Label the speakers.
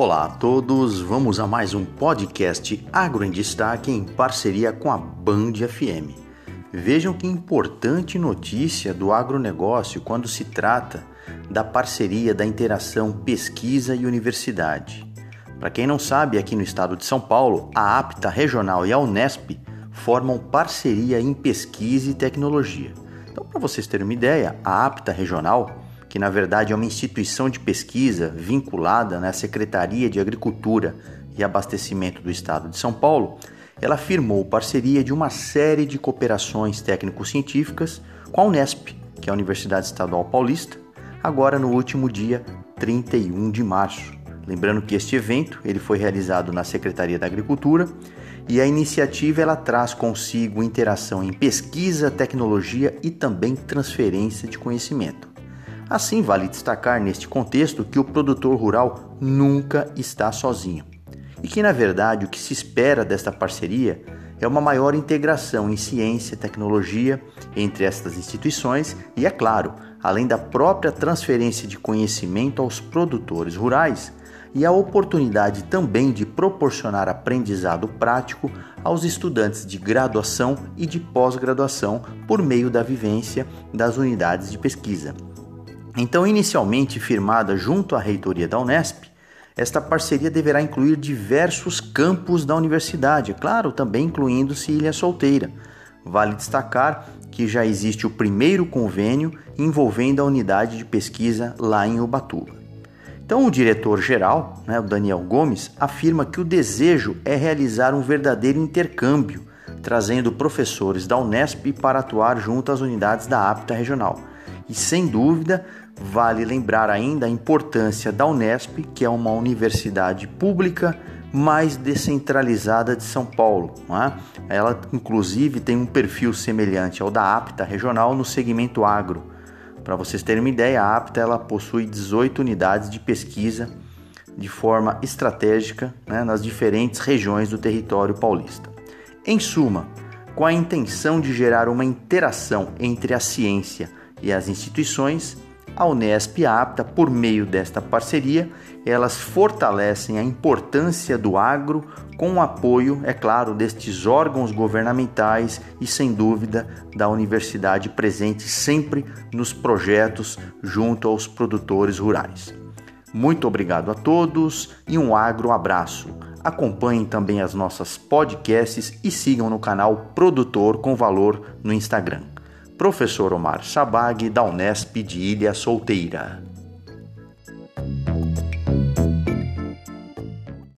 Speaker 1: Olá a todos, vamos a mais um podcast Agro em Destaque em parceria com a Band FM. Vejam que importante notícia do agronegócio quando se trata da parceria da interação pesquisa e universidade. Para quem não sabe, aqui no estado de São Paulo, a APTA Regional e a Unesp formam parceria em pesquisa e tecnologia. Então, para vocês terem uma ideia, a APTA Regional que na verdade é uma instituição de pesquisa vinculada na Secretaria de Agricultura e Abastecimento do Estado de São Paulo, ela firmou parceria de uma série de cooperações técnico-científicas com a Unesp, que é a Universidade Estadual Paulista, agora no último dia 31 de março. Lembrando que este evento ele foi realizado na Secretaria da Agricultura e a iniciativa ela traz consigo interação em pesquisa, tecnologia e também transferência de conhecimento. Assim, vale destacar neste contexto que o produtor rural nunca está sozinho e que, na verdade, o que se espera desta parceria é uma maior integração em ciência e tecnologia entre estas instituições e, é claro, além da própria transferência de conhecimento aos produtores rurais e a oportunidade também de proporcionar aprendizado prático aos estudantes de graduação e de pós-graduação por meio da vivência das unidades de pesquisa. Então, inicialmente firmada junto à reitoria da Unesp, esta parceria deverá incluir diversos campos da universidade, claro, também incluindo-se Ilha Solteira. Vale destacar que já existe o primeiro convênio envolvendo a unidade de pesquisa lá em Ubatuba. Então, o diretor-geral, né, o Daniel Gomes, afirma que o desejo é realizar um verdadeiro intercâmbio, trazendo professores da Unesp para atuar junto às unidades da APTA regional. E sem dúvida, vale lembrar ainda a importância da Unesp, que é uma universidade pública mais descentralizada de São Paulo. É? Ela, inclusive, tem um perfil semelhante ao da APTA regional no segmento agro. Para vocês terem uma ideia, a APTA ela possui 18 unidades de pesquisa de forma estratégica né, nas diferentes regiões do território paulista. Em suma, com a intenção de gerar uma interação entre a ciência e as instituições, a Unesp e a APTA, por meio desta parceria, elas fortalecem a importância do agro com o apoio, é claro, destes órgãos governamentais e, sem dúvida, da universidade presente sempre nos projetos junto aos produtores rurais. Muito obrigado a todos e um agro abraço. Acompanhem também as nossas podcasts e sigam no canal Produtor com Valor no Instagram. Professor Omar Sabag, da Unesp de Ilha Solteira.